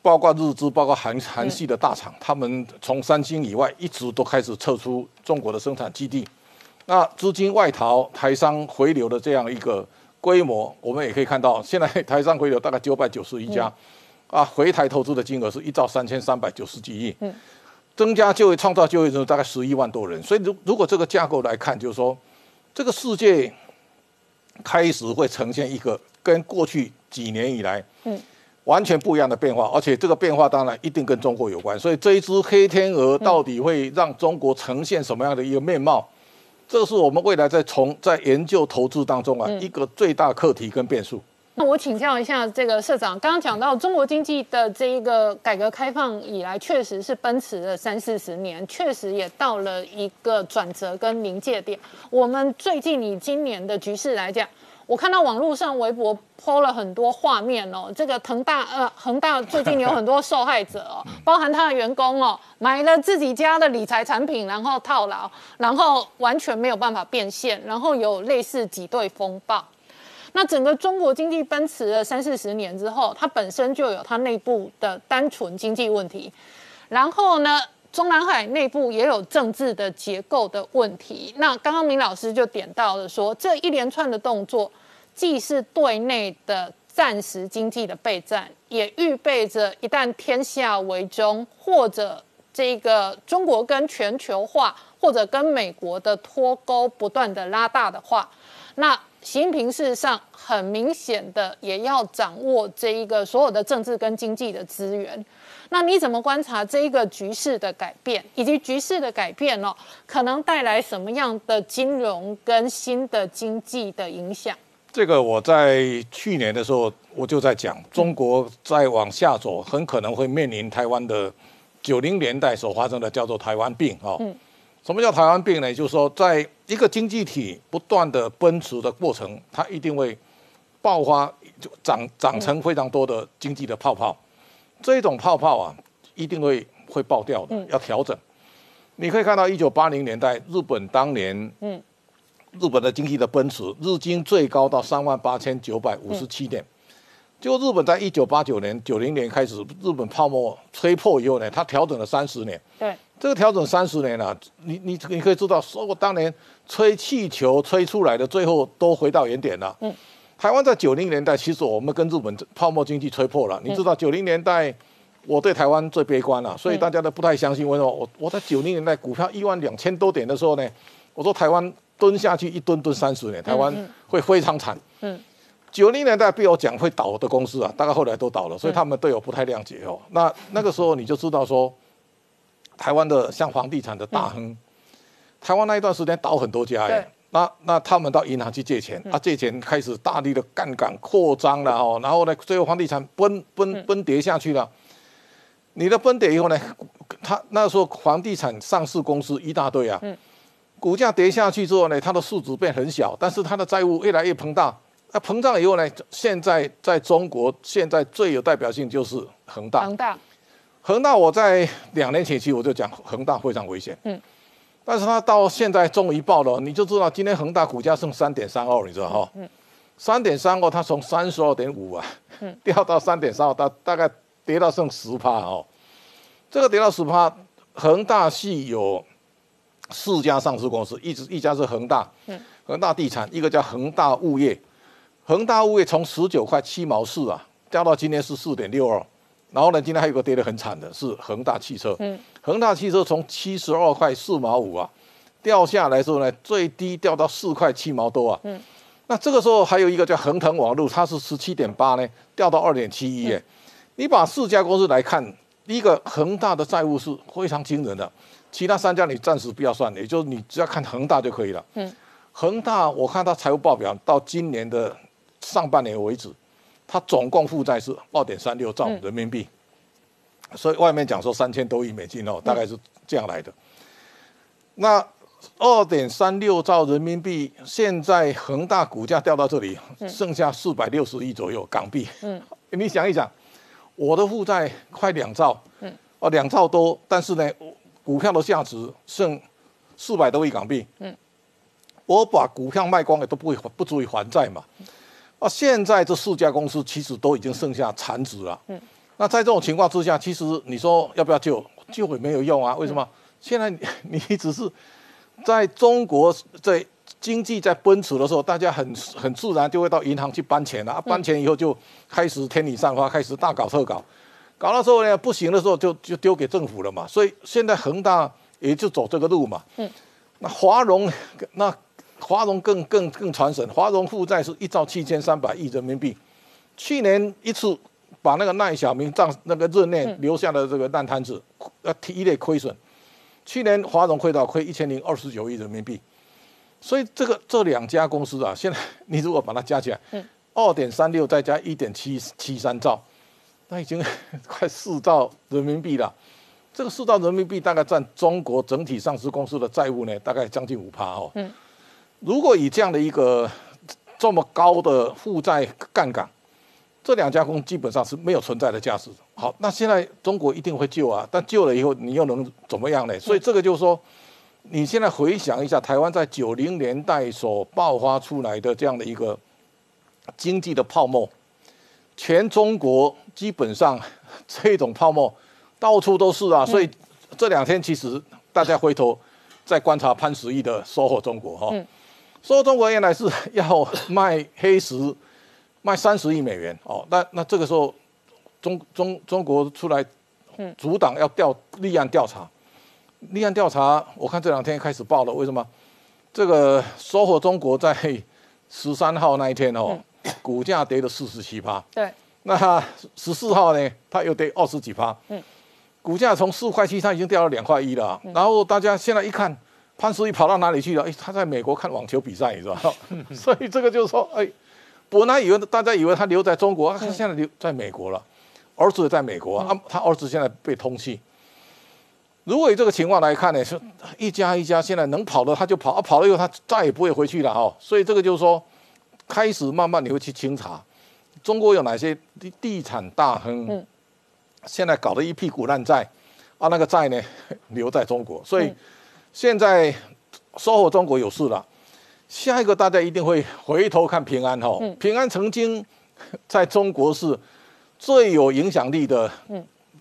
包括日资，包括韩韩系的大厂，他们从三星以外一直都开始撤出中国的生产基地。那资金外逃、台商回流的这样一个规模，我们也可以看到，现在台商回流大概九百九十一家。啊，回台投资的金额是一兆三千三百九十几亿，嗯，增加就业、创造就业人数大概十一万多人。所以，如如果这个架构来看，就是说，这个世界开始会呈现一个跟过去几年以来，嗯，完全不一样的变化，而且这个变化当然一定跟中国有关。所以这一只黑天鹅到底会让中国呈现什么样的一个面貌？这是我们未来在从在研究投资当中啊一个最大课题跟变数。那我请教一下这个社长，刚刚讲到中国经济的这一个改革开放以来，确实是奔驰了三四十年，确实也到了一个转折跟临界点。我们最近以今年的局势来讲，我看到网络上微博抛了很多画面哦，这个恒大呃恒大最近有很多受害者哦，包含他的员工哦，买了自己家的理财产品，然后套牢，然后完全没有办法变现，然后有类似挤兑风暴。那整个中国经济奔驰了三四十年之后，它本身就有它内部的单纯经济问题，然后呢，中南海内部也有政治的结构的问题。那刚刚明老师就点到了说，这一连串的动作，既是对内的暂时经济的备战，也预备着一旦天下为中，或者这个中国跟全球化，或者跟美国的脱钩不断的拉大的话，那。习近平事实上很明显的也要掌握这一个所有的政治跟经济的资源，那你怎么观察这一个局势的改变，以及局势的改变哦，可能带来什么样的金融跟新的经济的影响？这个我在去年的时候我就在讲，中国再往下走，很可能会面临台湾的九零年代所发生的叫做台湾病哦。什么叫台湾病呢？就是说，在一个经济体不断的奔驰的过程，它一定会爆发，就长长成非常多的经济的泡泡。这种泡泡啊，一定会会爆掉的，要调整。你可以看到，一九八零年代日本当年，嗯，日本的经济的奔驰，日经最高到三万八千九百五十七点。就日本在一九八九年、九零年开始，日本泡沫吹破以后呢，它调整了三十年。对。这个调整三十年了，你你你可以知道，说我当年吹气球吹出来的，最后都回到原点了。嗯，台湾在九零年代，其实我们跟日本泡沫经济吹破了。你知道九零年代我对台湾最悲观了，所以大家都不太相信。为什么？我我在九零年代股票一万两千多点的时候呢，我说台湾蹲下去一蹲蹲三十年，台湾会非常惨。嗯，九零年代被我讲会倒的公司啊，大概后来都倒了，所以他们对我不太谅解哦。那那个时候你就知道说。台湾的像房地产的大亨，台湾那一段时间倒很多家哎，那那他们到银行去借钱，啊借钱开始大力的杠杆扩张了哦，然后呢最后房地产崩崩崩跌下去了。你的崩跌以后呢，他那时候房地产上市公司一大堆啊，股价跌下去之后呢，它的市值变很小，但是它的债务越来越膨大。那膨胀以后呢，现在在中国现在最有代表性就是恒大。恒大。恒大，我在两年前期我就讲恒大非常危险，嗯，但是它到现在终于爆了，你就知道今天恒大股价剩三点三二，你知道哈，嗯，三点三二，它从三十二点五啊，嗯，掉到三点三二，大大概跌到剩十趴哦，这个跌到十趴，恒大系有四家上市公司，一直一家是恒大，嗯，恒大地产，一个叫恒大物业，恒大物业从十九块七毛四啊，掉到今天是四点六二。然后呢，今天还有个跌得很惨的，是恒大汽车。嗯，恒大汽车从七十二块四毛五啊，掉下来之后呢，最低掉到四块七毛多啊。嗯，那这个时候还有一个叫恒腾网络，它是十七点八呢，掉到二点七一。耶，你把四家公司来看，第一个恒大的债务是非常惊人的，其他三家你暂时不要算，也就是你只要看恒大就可以了。嗯，恒大我看它财务报表到今年的上半年为止。它总共负债是二点三六兆人民币，所以外面讲说三千多亿美金哦，大概是这样来的。那二点三六兆人民币，现在恒大股价掉到这里，剩下四百六十亿左右港币。嗯，你想一想，我的负债快两兆，嗯，哦两兆多，但是呢，股票的价值剩四百多亿港币。嗯，我把股票卖光了都不会不足以还债嘛。啊，现在这四家公司其实都已经剩下残值了。嗯，那在这种情况之下，其实你说要不要救？救也没有用啊。为什么？现在你只是在中国在经济在奔驰的时候，大家很很自然就会到银行去搬钱了。啊搬钱以后就开始天理散花，开始大搞特搞。搞到时候呢，不行的时候就就丢给政府了嘛。所以现在恒大也就走这个路嘛。嗯，那华融那。华融更更更传神，华融负债是一兆七千三百亿人民币，去年一次把那个赖小明账那个任内留下的这个烂摊子，呃，一类亏损。去年华融亏到亏一千零二十九亿人民币，所以这个这两家公司啊，现在你如果把它加起来，二点三六再加一点七七三兆，那已经 快四兆人民币了。这个四兆人民币大概占中国整体上市公司的债务呢，大概将近五趴哦。嗯，如果以这样的一个这么高的负债杠杆，这两家公司基本上是没有存在的价值。好，那现在中国一定会救啊，但救了以后你又能怎么样呢？所以这个就是说，你现在回想一下，台湾在九零年代所爆发出来的这样的一个经济的泡沫，全中国基本上 这种泡沫。到处都是啊，所以这两天其实大家回头再观察潘石屹的收获中国哈，收获中国原来是要卖黑石，卖三十亿美元哦，那那这个时候中中中国出来阻挡要调立案调查，立案调查，我看这两天开始报了，为什么？这个收获中国在十三号那一天哦，股价跌了四十七趴，对，那十四号呢，它又跌二十几趴，嗯。股价从四块七，它已经掉到两块一了。然后大家现在一看，潘石屹跑到哪里去了？哎，他在美国看网球比赛，你知道 所以这个就是说，哎，本来以为大家以为他留在中国，他现在留在美国了，儿子也在美国啊。他儿子现在被通缉。如果以这个情况来看呢，是一家一家现在能跑的他就跑，啊跑了以后他再也不会回去了哈。所以这个就是说，开始慢慢你会去清查，中国有哪些地地产大亨。现在搞得一屁股烂债，啊，那个债呢 留在中国，所以现在收获中国有事了。下一个大家一定会回头看平安哈，平安曾经 在中国是最有影响力的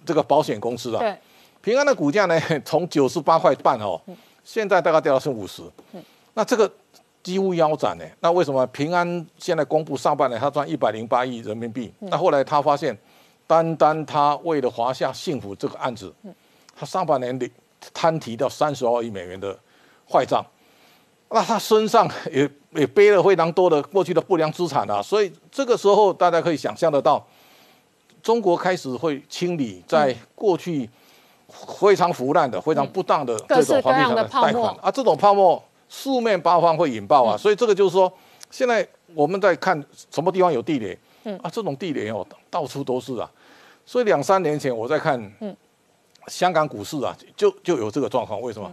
这个保险公司啊。平安的股价呢从九十八块半哦，现在大概掉到剩五十，那这个几乎腰斩呢。那为什么平安现在公布上半年他赚一百零八亿人民币？那后来他发现。单单他为了华夏幸福这个案子，他上半年的摊提到三十二亿美元的坏账，那他身上也也背了非常多的过去的不良资产啊，所以这个时候大家可以想象得到，中国开始会清理在过去非常腐烂的、非常不当的这种房地产的贷款啊，这种泡沫四面八方会引爆啊，所以这个就是说，现在我们在看什么地方有地雷，啊，这种地雷哦，到处都是啊。所以两三年前我在看，香港股市啊，就就有这个状况。为什么？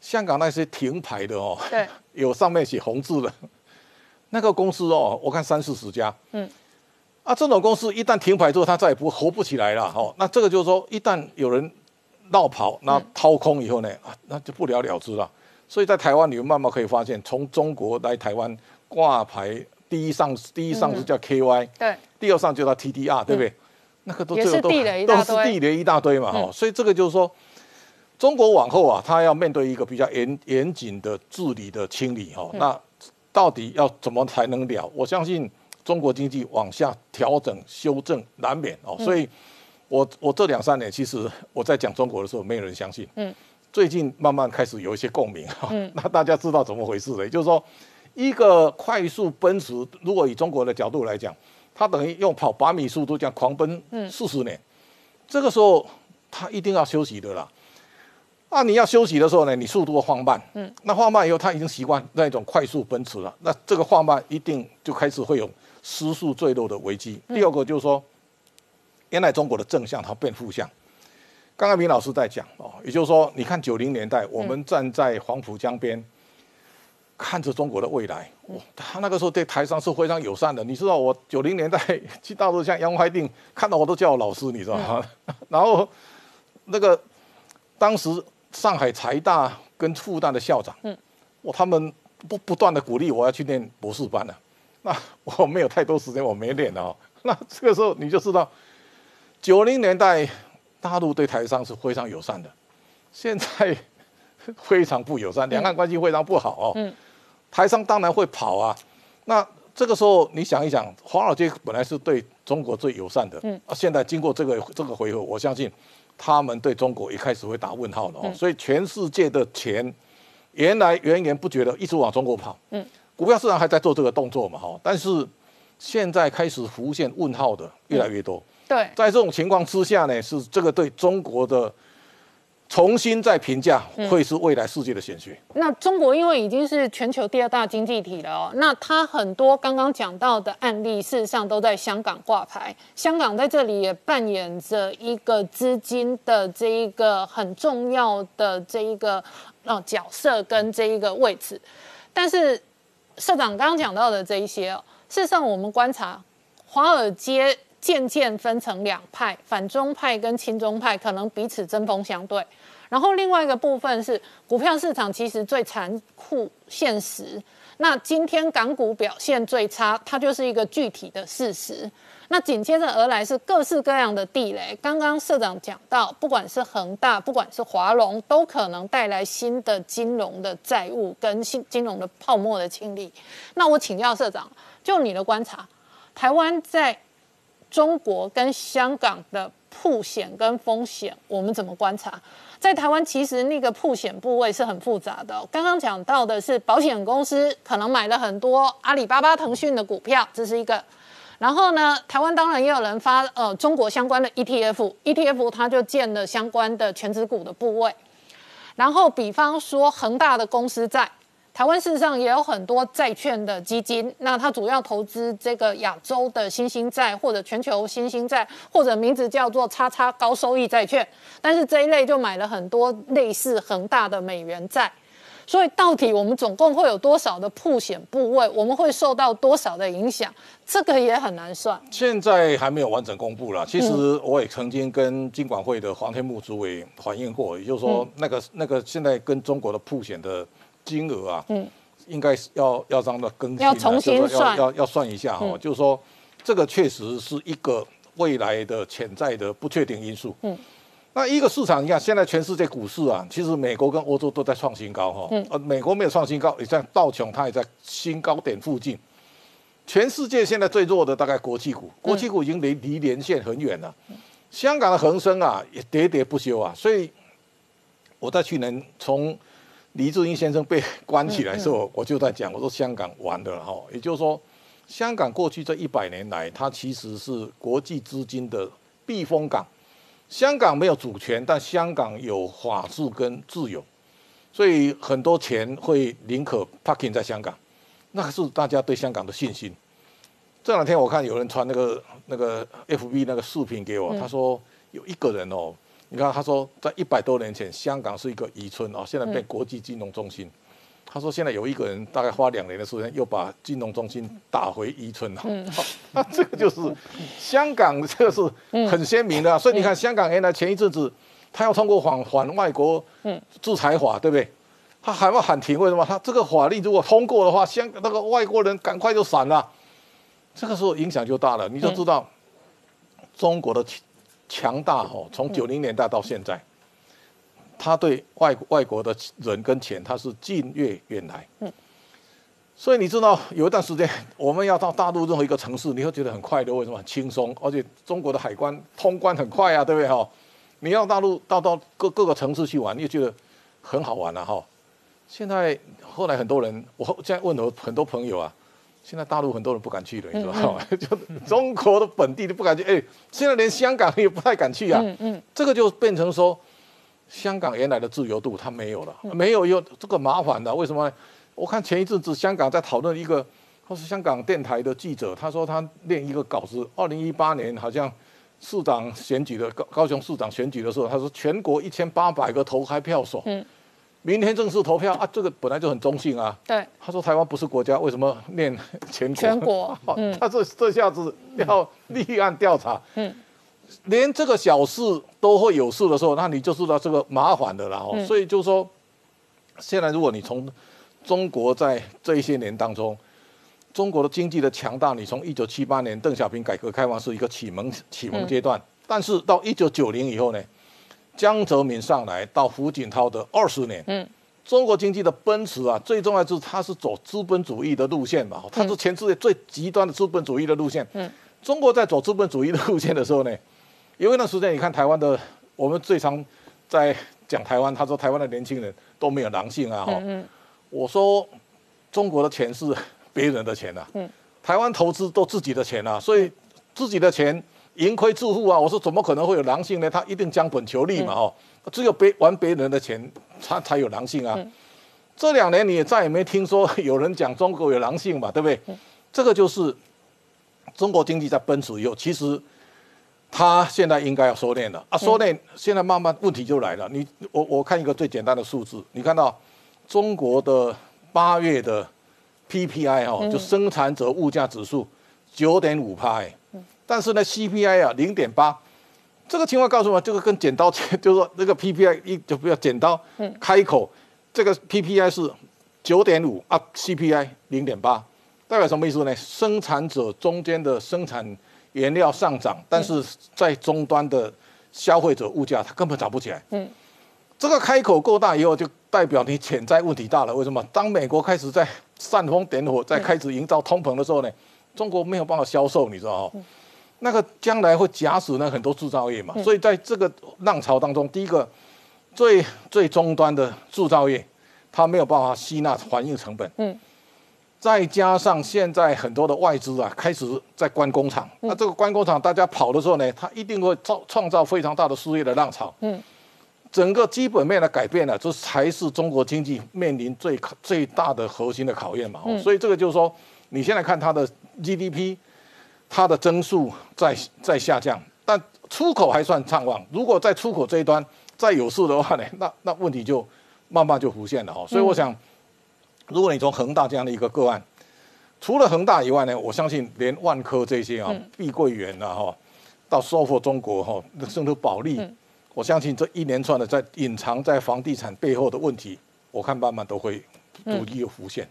香港那些停牌的哦，对，有上面写红字的，那个公司哦，我看三四十家，嗯，啊，这种公司一旦停牌之后，它再也不活不起来了哦。那这个就是说，一旦有人闹跑，那掏空以后呢，啊，那就不了了之了。所以在台湾，你们慢慢可以发现，从中国来台湾挂牌，第一上第一上市叫 KY，对，第二上就叫 TDR，对不对？那个都都是地雷一大堆嘛，哈，所以这个就是说，中国往后啊，它要面对一个比较严严谨的治理的清理，哈，那到底要怎么才能了？我相信中国经济往下调整修正难免哦，所以，我我这两三年其实我在讲中国的时候，没有人相信，嗯，最近慢慢开始有一些共鸣，哈，那大家知道怎么回事了，也就是说，一个快速奔驰，如果以中国的角度来讲。它等于用跑百米速度这样狂奔四十年，这个时候它一定要休息的啦。啊，你要休息的时候呢，你速度放慢。嗯，那放慢以后，它已经习惯那种快速奔驰了。那这个放慢一定就开始会有失速坠落的危机。第二个就是说，原来中国的正向它变负向。刚刚明老师在讲哦，也就是说，你看九零年代，我们站在黄浦江边。看着中国的未来，哇他那个时候对台商是非常友善的。你知道，我九零年代 去大陆，像杨怀定，看到我都叫我老师，你知道吗？然后那个当时上海财大跟复旦的校长，嗯，我他们不不断的鼓励我要去念博士班了。那我没有太多时间，我没练哦。那这个时候你就知道，九零年代大陆对台商是非常友善的，现在非常不友善，两岸关系非常不好哦。嗯。台商当然会跑啊，那这个时候你想一想，华尔街本来是对中国最友善的，嗯，啊，现在经过这个这个回合，我相信他们对中国一开始会打问号的哦。所以全世界的钱原来源源不绝的一直往中国跑，嗯，股票市场还在做这个动作嘛，哈，但是现在开始浮现问号的越来越多，对，在这种情况之下呢，是这个对中国的重新再评价，会是未来世界的显学。那中国因为已经是全球第二大经济体了哦，那它很多刚刚讲到的案例，事实上都在香港挂牌。香港在这里也扮演着一个资金的这一个很重要的这一个呃角色跟这一个位置。但是社长刚刚讲到的这一些，事实上我们观察华尔街。渐渐分成两派，反中派跟亲中派可能彼此针锋相对。然后另外一个部分是股票市场其实最残酷现实。那今天港股表现最差，它就是一个具体的事实。那紧接着而来是各式各样的地雷。刚刚社长讲到，不管是恒大，不管是华龙，都可能带来新的金融的债务跟新金融的泡沫的清理。那我请教社长，就你的观察，台湾在中国跟香港的铺险跟风险，我们怎么观察？在台湾其实那个铺险部位是很复杂的。刚刚讲到的是保险公司可能买了很多阿里巴巴、腾讯的股票，这是一个。然后呢，台湾当然也有人发呃中国相关的 ETF，ETF 它就建了相关的全值股的部位。然后比方说恒大的公司债。台湾事实上也有很多债券的基金，那它主要投资这个亚洲的新兴债或者全球新兴债，或者名字叫做“叉叉高收益债券”。但是这一类就买了很多类似恒大的美元债。所以到底我们总共会有多少的铺险部位？我们会受到多少的影响？这个也很难算。现在还没有完整公布了。其实我也曾经跟金管会的黄天木主委反映过，也就是说，那个那个现在跟中国的铺险的。金额啊，嗯，应该是要要让它更新，要重新算，要要算一下哈。就是说，这个确实是一个未来的潜在的不确定因素。嗯，那一个市场，你看现在全世界股市啊，其实美国跟欧洲都在创新高哈。嗯，呃，美国没有创新高，也像道琼，它也在新高点附近。全世界现在最弱的大概国际股，国际股已经离离连线很远了。香港的恒生啊，也喋喋不休啊。所以我在去年从李志英先生被关起来的时候，我就在讲，我说香港完了哈，也就是说，香港过去这一百年来，它其实是国际资金的避风港。香港没有主权，但香港有法治跟自由，所以很多钱会宁可 parking 在香港，那是大家对香港的信心。这两天我看有人传那个那个 FB 那个视频给我，他说有一个人哦。你看，他说在一百多年前，香港是一个渔村啊，现在变国际金融中心。他说现在有一个人大概花两年的时间，又把金融中心打回渔村了。那这个就是香港，这个是很鲜明的。所以你看，香港原来前一阵子他要通过反反外国制裁法，对不对？他还要喊停，为什么？他这个法律如果通过的话，香那个外国人赶快就散了。这个时候影响就大了，你就知道中国的。强大哦，从九零年代到现在，他对外外国的人跟钱，他是近越远来。嗯，所以你知道有一段时间，我们要到大陆任何一个城市，你会觉得很快乐，为什么？很轻松，而且中国的海关通关很快啊，对不对哈？你要大陆到到各各个城市去玩，你也觉得很好玩了哈。现在后来很多人，我现在问了很多朋友啊。现在大陆很多人不敢去了，你知道吗？就中国的本地都不敢去，哎，现在连香港也不太敢去啊。嗯嗯，这个就变成说，香港原来的自由度它没有了，没有有这个麻烦的。为什么？我看前一阵子香港在讨论一个，他是香港电台的记者，他说他练一个稿子，二零一八年好像市长选举的高高雄市长选举的时候，他说全国一千八百个投开票所。嗯。明天正式投票啊！这个本来就很中性啊。对。他说台湾不是国家，为什么念全国？全国。他这这下子要立案调查。嗯。连这个小事都会有事的时候，那你就知道这个麻烦的了。哦。所以就说，现在如果你从中国在这一些年当中，中国的经济的强大，你从一九七八年邓小平改革开放是一个启蒙启蒙阶段，但是到一九九零以后呢？江泽民上来到胡锦涛的二十年，嗯，中国经济的奔驰啊，最重要就是它是走资本主义的路线嘛，它是全世界最极端的资本主义的路线。嗯，中国在走资本主义的路线的时候呢，因为那时间你看台湾的，我们最常在讲台湾，他说台湾的年轻人都没有狼性啊，哈，我说中国的钱是别人的钱呐，嗯，台湾投资都自己的钱啊，所以自己的钱。盈亏自负啊！我说怎么可能会有狼性呢？他一定将本求利嘛，哦，只有别玩别人的钱，他才有狼性啊。这两年你也再也没听说有人讲中国有狼性嘛，对不对？这个就是中国经济在奔驰以后，其实他现在应该要收敛了啊，收敛现在慢慢问题就来了。你我我看一个最简单的数字，你看到中国的八月的 PPI 哈，就生产者物价指数九点五帕哎。但是呢，CPI 啊零点八，这个情况告诉我，这个跟剪刀，就是说那个 PPI 一就不要剪刀，开口，这个 PPI 是九点五啊，CPI 零点八，代表什么意思呢？生产者中间的生产原料上涨，但是在终端的消费者物价它根本涨不起来。嗯，这个开口够大以后，就代表你潜在问题大了。为什么？当美国开始在 煽风点火，在开始营造通膨的时候呢，中国没有办法销售，你知道吗？那个将来会夹死那很多制造业嘛，所以在这个浪潮当中，第一个最最终端的制造业，它没有办法吸纳环境成本，嗯，再加上现在很多的外资啊开始在关工厂，那这个关工厂大家跑的时候呢，它一定会造创造非常大的失业的浪潮，嗯，整个基本面的改变呢，这才是中国经济面临最最大的核心的考验嘛，所以这个就是说，你现在看它的 GDP。它的增速在在下降，但出口还算畅旺。如果在出口这一端再有事的话呢，那那问题就慢慢就浮现了哈。所以我想，如果你从恒大这样的一个个案，除了恒大以外呢，我相信连万科这些啊，碧桂园啊哈，到收复中国哈，甚至保利，我相信这一连串的在隐藏在房地产背后的问题，我看慢慢都会逐一浮现。